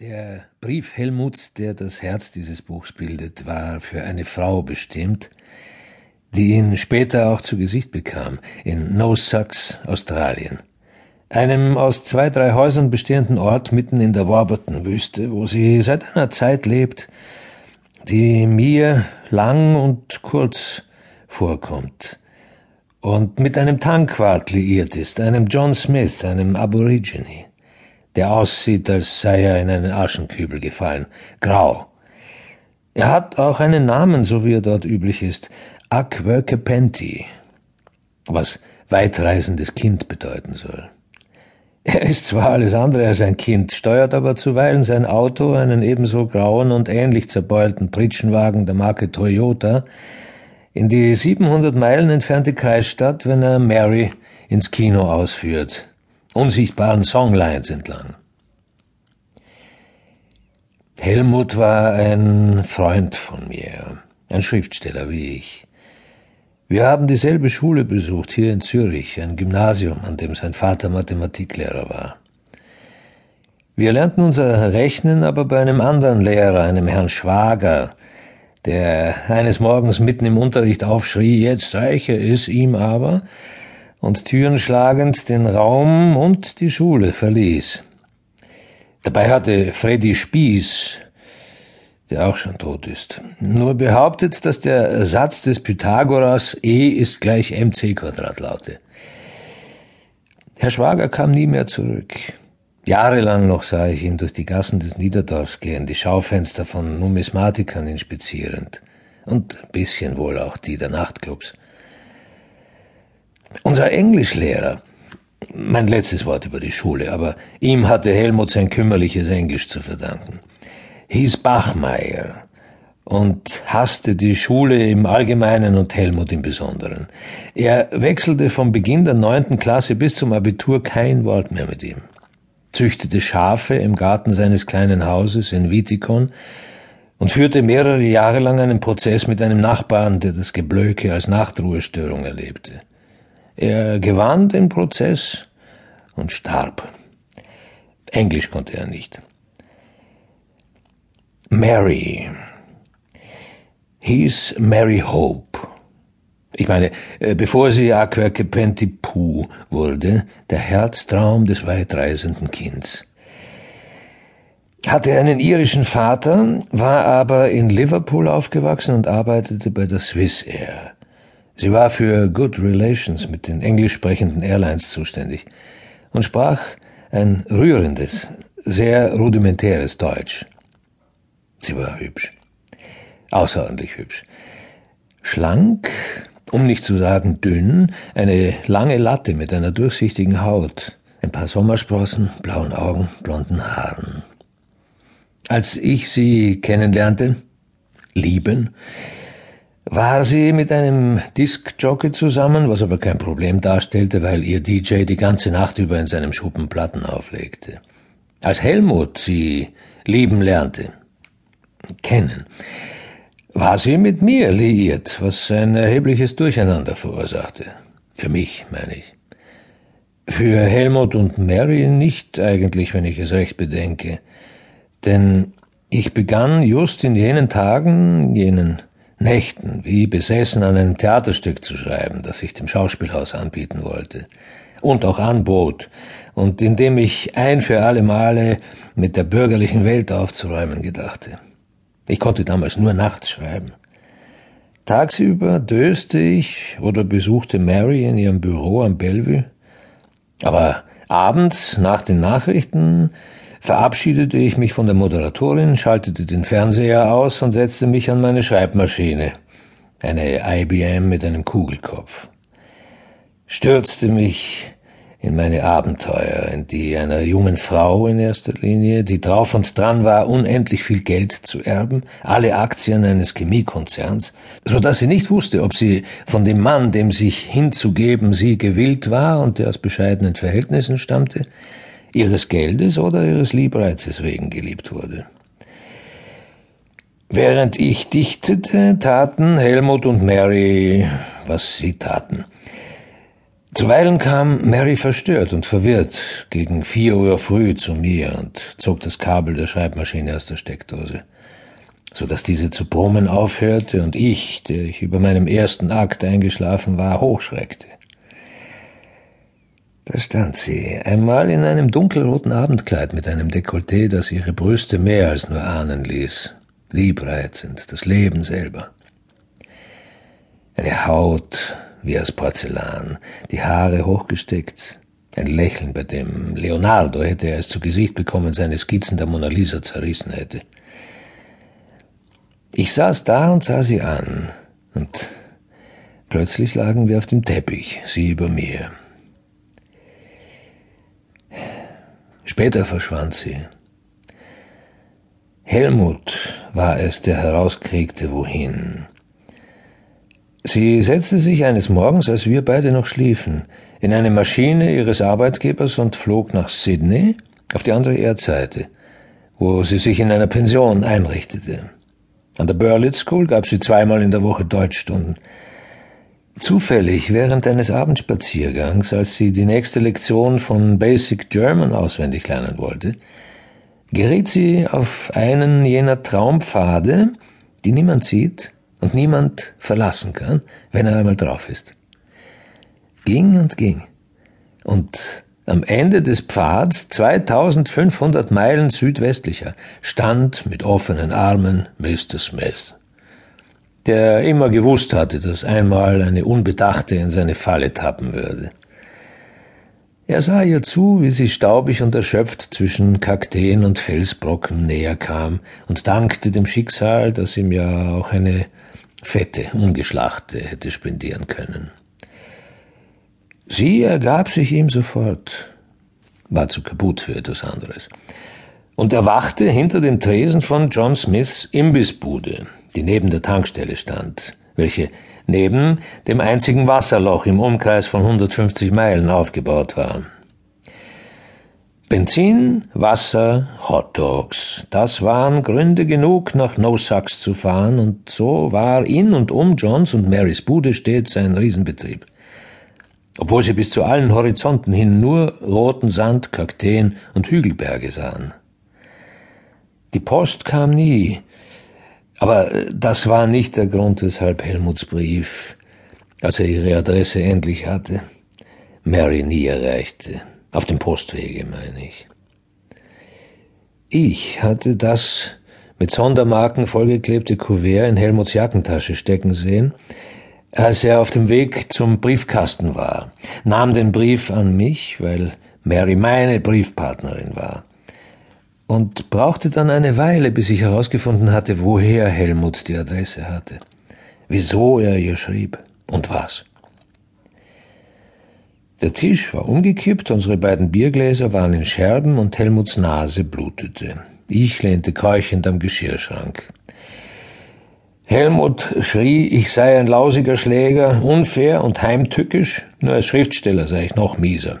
Der Brief Helmuts, der das Herz dieses Buchs bildet, war für eine Frau bestimmt, die ihn später auch zu Gesicht bekam, in No Sucks, Australien. Einem aus zwei, drei Häusern bestehenden Ort mitten in der Warburton-Wüste, wo sie seit einer Zeit lebt, die mir lang und kurz vorkommt und mit einem Tankwart liiert ist, einem John Smith, einem Aborigine der aussieht, als sei er in einen Aschenkübel gefallen. Grau. Er hat auch einen Namen, so wie er dort üblich ist. Aquerkepenti, was weitreisendes Kind bedeuten soll. Er ist zwar alles andere als ein Kind, steuert aber zuweilen sein Auto, einen ebenso grauen und ähnlich zerbeulten Pritschenwagen der Marke Toyota, in die 700 Meilen entfernte Kreisstadt, wenn er Mary ins Kino ausführt unsichtbaren Songlines entlang. Helmut war ein Freund von mir, ein Schriftsteller wie ich. Wir haben dieselbe Schule besucht, hier in Zürich, ein Gymnasium, an dem sein Vater Mathematiklehrer war. Wir lernten unser Rechnen aber bei einem anderen Lehrer, einem Herrn Schwager, der eines Morgens mitten im Unterricht aufschrie, jetzt reiche es ihm aber, und Türen schlagend den Raum und die Schule verließ. Dabei hatte Freddy Spieß, der auch schon tot ist, nur behauptet, dass der Satz des Pythagoras E ist gleich mc Quadrat laute. Herr Schwager kam nie mehr zurück. Jahrelang noch sah ich ihn durch die Gassen des Niederdorfs gehen, die Schaufenster von Numismatikern inspizierend und ein bisschen wohl auch die der Nachtclubs. Unser Englischlehrer, mein letztes Wort über die Schule, aber ihm hatte Helmut sein kümmerliches Englisch zu verdanken, hieß Bachmeier und hasste die Schule im Allgemeinen und Helmut im Besonderen. Er wechselte vom Beginn der neunten Klasse bis zum Abitur kein Wort mehr mit ihm, züchtete Schafe im Garten seines kleinen Hauses in Wietikon und führte mehrere Jahre lang einen Prozess mit einem Nachbarn, der das Geblöke als Nachtruhestörung erlebte. Er gewann den Prozess und starb. Englisch konnte er nicht. Mary hieß Mary Hope. Ich meine, äh, bevor sie Aquerkepenti Pooh wurde, der Herztraum des weitreisenden Kinds. Hatte einen irischen Vater, war aber in Liverpool aufgewachsen und arbeitete bei der Swiss Air. Sie war für Good Relations mit den englisch sprechenden Airlines zuständig und sprach ein rührendes, sehr rudimentäres Deutsch. Sie war hübsch, außerordentlich hübsch. Schlank, um nicht zu sagen dünn, eine lange Latte mit einer durchsichtigen Haut, ein paar Sommersprossen, blauen Augen, blonden Haaren. Als ich sie kennenlernte, lieben, war sie mit einem Diskjockey zusammen, was aber kein Problem darstellte, weil ihr DJ die ganze Nacht über in seinem Schuppen Platten auflegte. Als Helmut sie lieben lernte, kennen, war sie mit mir liiert, was ein erhebliches Durcheinander verursachte. Für mich, meine ich. Für Helmut und Mary nicht eigentlich, wenn ich es recht bedenke. Denn ich begann just in jenen Tagen, jenen Nächten wie besessen an einem Theaterstück zu schreiben, das ich dem Schauspielhaus anbieten wollte und auch anbot und in dem ich ein für alle Male mit der bürgerlichen Welt aufzuräumen gedachte. Ich konnte damals nur nachts schreiben. Tagsüber döste ich oder besuchte Mary in ihrem Büro am Bellevue, aber abends nach den Nachrichten verabschiedete ich mich von der Moderatorin, schaltete den Fernseher aus und setzte mich an meine Schreibmaschine, eine IBM mit einem Kugelkopf, stürzte mich in meine Abenteuer, in die einer jungen Frau in erster Linie, die drauf und dran war, unendlich viel Geld zu erben, alle Aktien eines Chemiekonzerns, so dass sie nicht wusste, ob sie von dem Mann, dem sich hinzugeben sie gewillt war und der aus bescheidenen Verhältnissen stammte, ihres Geldes oder ihres Liebreizes wegen geliebt wurde. Während ich dichtete, taten Helmut und Mary, was sie taten. Zuweilen kam Mary verstört und verwirrt gegen vier Uhr früh zu mir und zog das Kabel der Schreibmaschine aus der Steckdose, so dass diese zu brummen aufhörte und ich, der ich über meinem ersten Akt eingeschlafen war, hochschreckte. Da stand sie, einmal in einem dunkelroten Abendkleid mit einem Dekolleté, das ihre Brüste mehr als nur ahnen ließ, liebreizend, das Leben selber. Eine Haut, wie aus Porzellan, die Haare hochgesteckt, ein Lächeln, bei dem Leonardo, hätte er es zu Gesicht bekommen, seine Skizzen der Mona Lisa zerrissen hätte. Ich saß da und sah sie an, und plötzlich lagen wir auf dem Teppich, sie über mir. Später verschwand sie. Helmut war es, der herauskriegte, wohin. Sie setzte sich eines Morgens, als wir beide noch schliefen, in eine Maschine ihres Arbeitgebers und flog nach Sydney auf die andere Erdseite, wo sie sich in einer Pension einrichtete. An der Burlitt School gab sie zweimal in der Woche Deutschstunden. Zufällig während eines Abendspaziergangs, als sie die nächste Lektion von Basic German auswendig lernen wollte, geriet sie auf einen jener Traumpfade, die niemand sieht, und niemand verlassen kann, wenn er einmal drauf ist. Ging und ging. Und am Ende des Pfads, 2500 Meilen südwestlicher, stand mit offenen Armen Mr. Smith, der immer gewusst hatte, dass einmal eine Unbedachte in seine Falle tappen würde. Er sah ihr zu, wie sie staubig und erschöpft zwischen Kakteen und Felsbrocken näher kam und dankte dem Schicksal, das ihm ja auch eine fette, ungeschlachte hätte spendieren können. Sie ergab sich ihm sofort, war zu kaputt für etwas anderes, und erwachte hinter dem Tresen von John Smiths Imbissbude, die neben der Tankstelle stand, welche neben dem einzigen Wasserloch im Umkreis von 150 Meilen aufgebaut war. Benzin, Wasser, Hotdogs, das waren Gründe genug, nach No Sucks zu fahren, und so war in und um Johns und Marys Bude stets ein Riesenbetrieb. Obwohl sie bis zu allen Horizonten hin nur roten Sand, Kakteen und Hügelberge sahen. Die Post kam nie, aber das war nicht der Grund, weshalb Helmuts Brief, als er ihre Adresse endlich hatte, Mary nie erreichte. Auf dem Postwege, meine ich. Ich hatte das mit Sondermarken vollgeklebte Kuvert in Helmuts Jackentasche stecken sehen, als er auf dem Weg zum Briefkasten war, nahm den Brief an mich, weil Mary meine Briefpartnerin war, und brauchte dann eine Weile, bis ich herausgefunden hatte, woher Helmut die Adresse hatte, wieso er ihr schrieb und was. Der Tisch war umgekippt, unsere beiden Biergläser waren in Scherben und Helmuts Nase blutete. Ich lehnte keuchend am Geschirrschrank. Helmut schrie, ich sei ein lausiger Schläger, unfair und heimtückisch, nur als Schriftsteller sei ich noch mieser.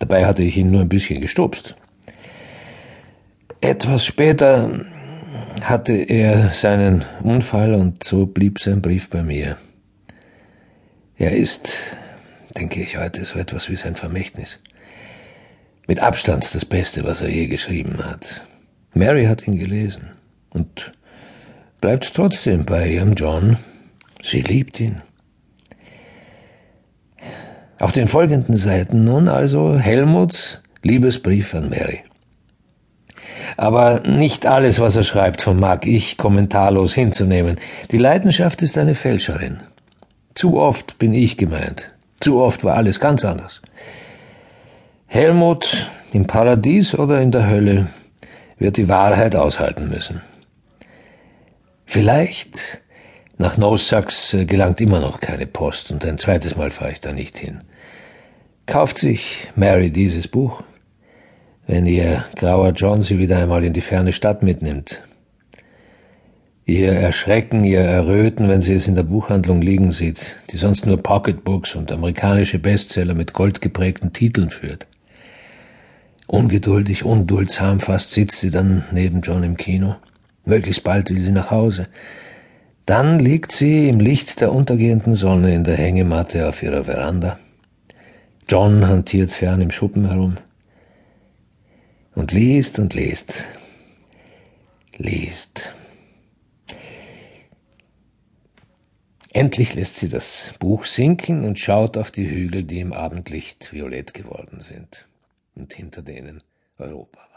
Dabei hatte ich ihn nur ein bisschen gestupst. Etwas später hatte er seinen Unfall und so blieb sein Brief bei mir. Er ist denke ich heute, so etwas wie sein Vermächtnis. Mit Abstand das Beste, was er je geschrieben hat. Mary hat ihn gelesen und bleibt trotzdem bei ihrem John. Sie liebt ihn. Auf den folgenden Seiten nun also Helmuts Liebesbrief an Mary. Aber nicht alles, was er schreibt, vermag ich kommentarlos hinzunehmen. Die Leidenschaft ist eine Fälscherin. Zu oft bin ich gemeint, zu oft war alles ganz anders. Helmut im Paradies oder in der Hölle wird die Wahrheit aushalten müssen. Vielleicht nach Nosax äh, gelangt immer noch keine Post und ein zweites Mal fahre ich da nicht hin. Kauft sich Mary dieses Buch, wenn ihr grauer John sie wieder einmal in die ferne Stadt mitnimmt. Ihr Erschrecken, ihr Erröten, wenn sie es in der Buchhandlung liegen sieht, die sonst nur Pocketbooks und amerikanische Bestseller mit goldgeprägten Titeln führt. Ungeduldig, unduldsam fast sitzt sie dann neben John im Kino. Möglichst bald will sie nach Hause. Dann liegt sie im Licht der untergehenden Sonne in der Hängematte auf ihrer Veranda. John hantiert fern im Schuppen herum und liest und liest, liest. Endlich lässt sie das Buch sinken und schaut auf die Hügel, die im Abendlicht violett geworden sind und hinter denen Europa.